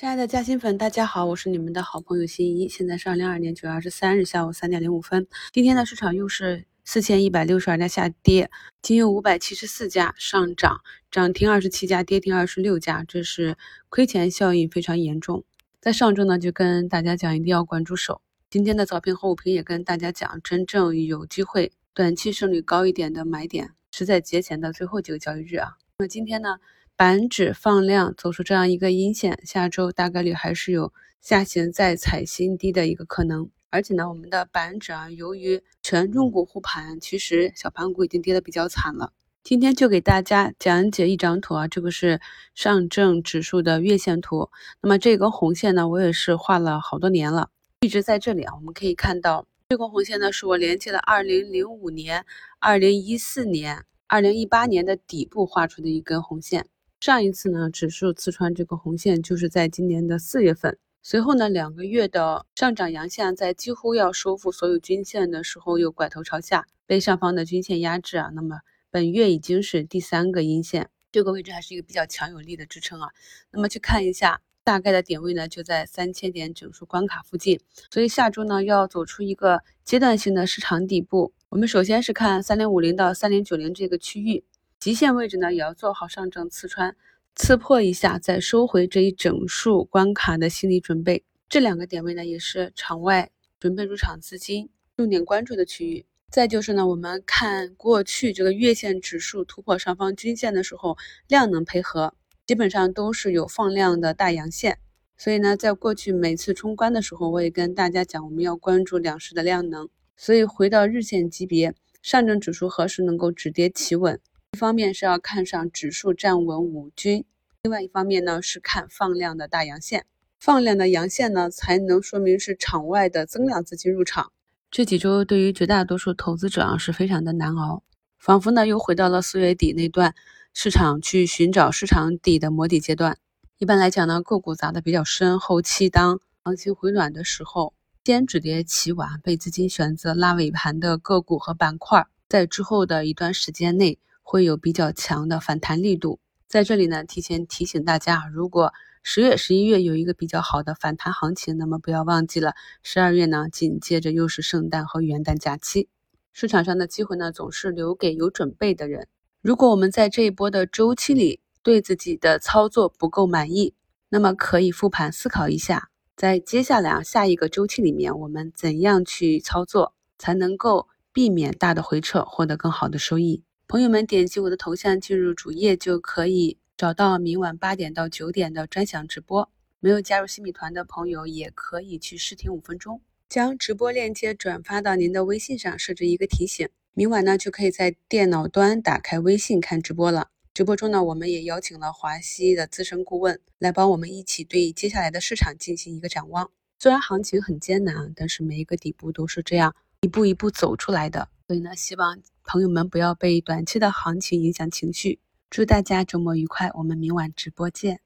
亲爱的嘉兴粉，大家好，我是你们的好朋友新一。现在是二零二二年九月二十三日下午三点零五分。今天的市场又是四千一百六十二家下跌，仅有五百七十四家上涨，涨停二十七家，跌停二十六家，这是亏钱效应非常严重。在上周呢，就跟大家讲一定要关注手。今天的早评和午评也跟大家讲，真正有机会短期胜率高一点的买点是在节前的最后几个交易日啊。那今天呢？板指放量走出这样一个阴线，下周大概率还是有下行再踩新低的一个可能。而且呢，我们的板指啊，由于权重股护盘，其实小盘股已经跌得比较惨了。今天就给大家讲解一张图啊，这个是上证指数的月线图。那么这根红线呢，我也是画了好多年了，一直在这里啊。我们可以看到，这根红线呢，是我连接了2005年、2014年、2018年的底部画出的一根红线。上一次呢，指数刺穿这个红线，就是在今年的四月份。随后呢，两个月的上涨阳线，在几乎要收复所有均线的时候，又拐头朝下，被上方的均线压制啊。那么本月已经是第三个阴线，这个位置还是一个比较强有力的支撑啊。那么去看一下，大概的点位呢，就在三千点整数关卡附近。所以下周呢，要走出一个阶段性的市场底部，我们首先是看三零五零到三零九零这个区域。极限位置呢，也要做好上证刺穿、刺破一下再收回这一整数关卡的心理准备。这两个点位呢，也是场外准备入场资金重点关注的区域。再就是呢，我们看过去这个月线指数突破上方均线的时候，量能配合基本上都是有放量的大阳线。所以呢，在过去每次冲关的时候，我也跟大家讲，我们要关注两市的量能。所以回到日线级别，上证指数何时能够止跌企稳？一方面是要看上指数站稳五均，另外一方面呢是看放量的大阳线，放量的阳线呢才能说明是场外的增量资金入场。这几周对于绝大多数投资者啊是非常的难熬，仿佛呢又回到了四月底那段市场去寻找市场底的摸底阶段。一般来讲呢，个股砸的比较深，后期当行情回暖的时候，先止跌企稳，被资金选择拉尾盘的个股和板块，在之后的一段时间内。会有比较强的反弹力度，在这里呢，提前提醒大家，如果十月、十一月有一个比较好的反弹行情，那么不要忘记了，十二月呢，紧接着又是圣诞和元旦假期，市场上的机会呢，总是留给有准备的人。如果我们在这一波的周期里对自己的操作不够满意，那么可以复盘思考一下，在接下来啊下一个周期里面，我们怎样去操作，才能够避免大的回撤，获得更好的收益。朋友们点击我的头像进入主页，就可以找到明晚八点到九点的专享直播。没有加入新米团的朋友，也可以去试听五分钟，将直播链接转发到您的微信上，设置一个提醒。明晚呢，就可以在电脑端打开微信看直播了。直播中呢，我们也邀请了华西的资深顾问来帮我们一起对接下来的市场进行一个展望。虽然行情很艰难，但是每一个底部都是这样一步一步走出来的。所以呢，希望。朋友们，不要被短期的行情影响情绪。祝大家周末愉快，我们明晚直播见。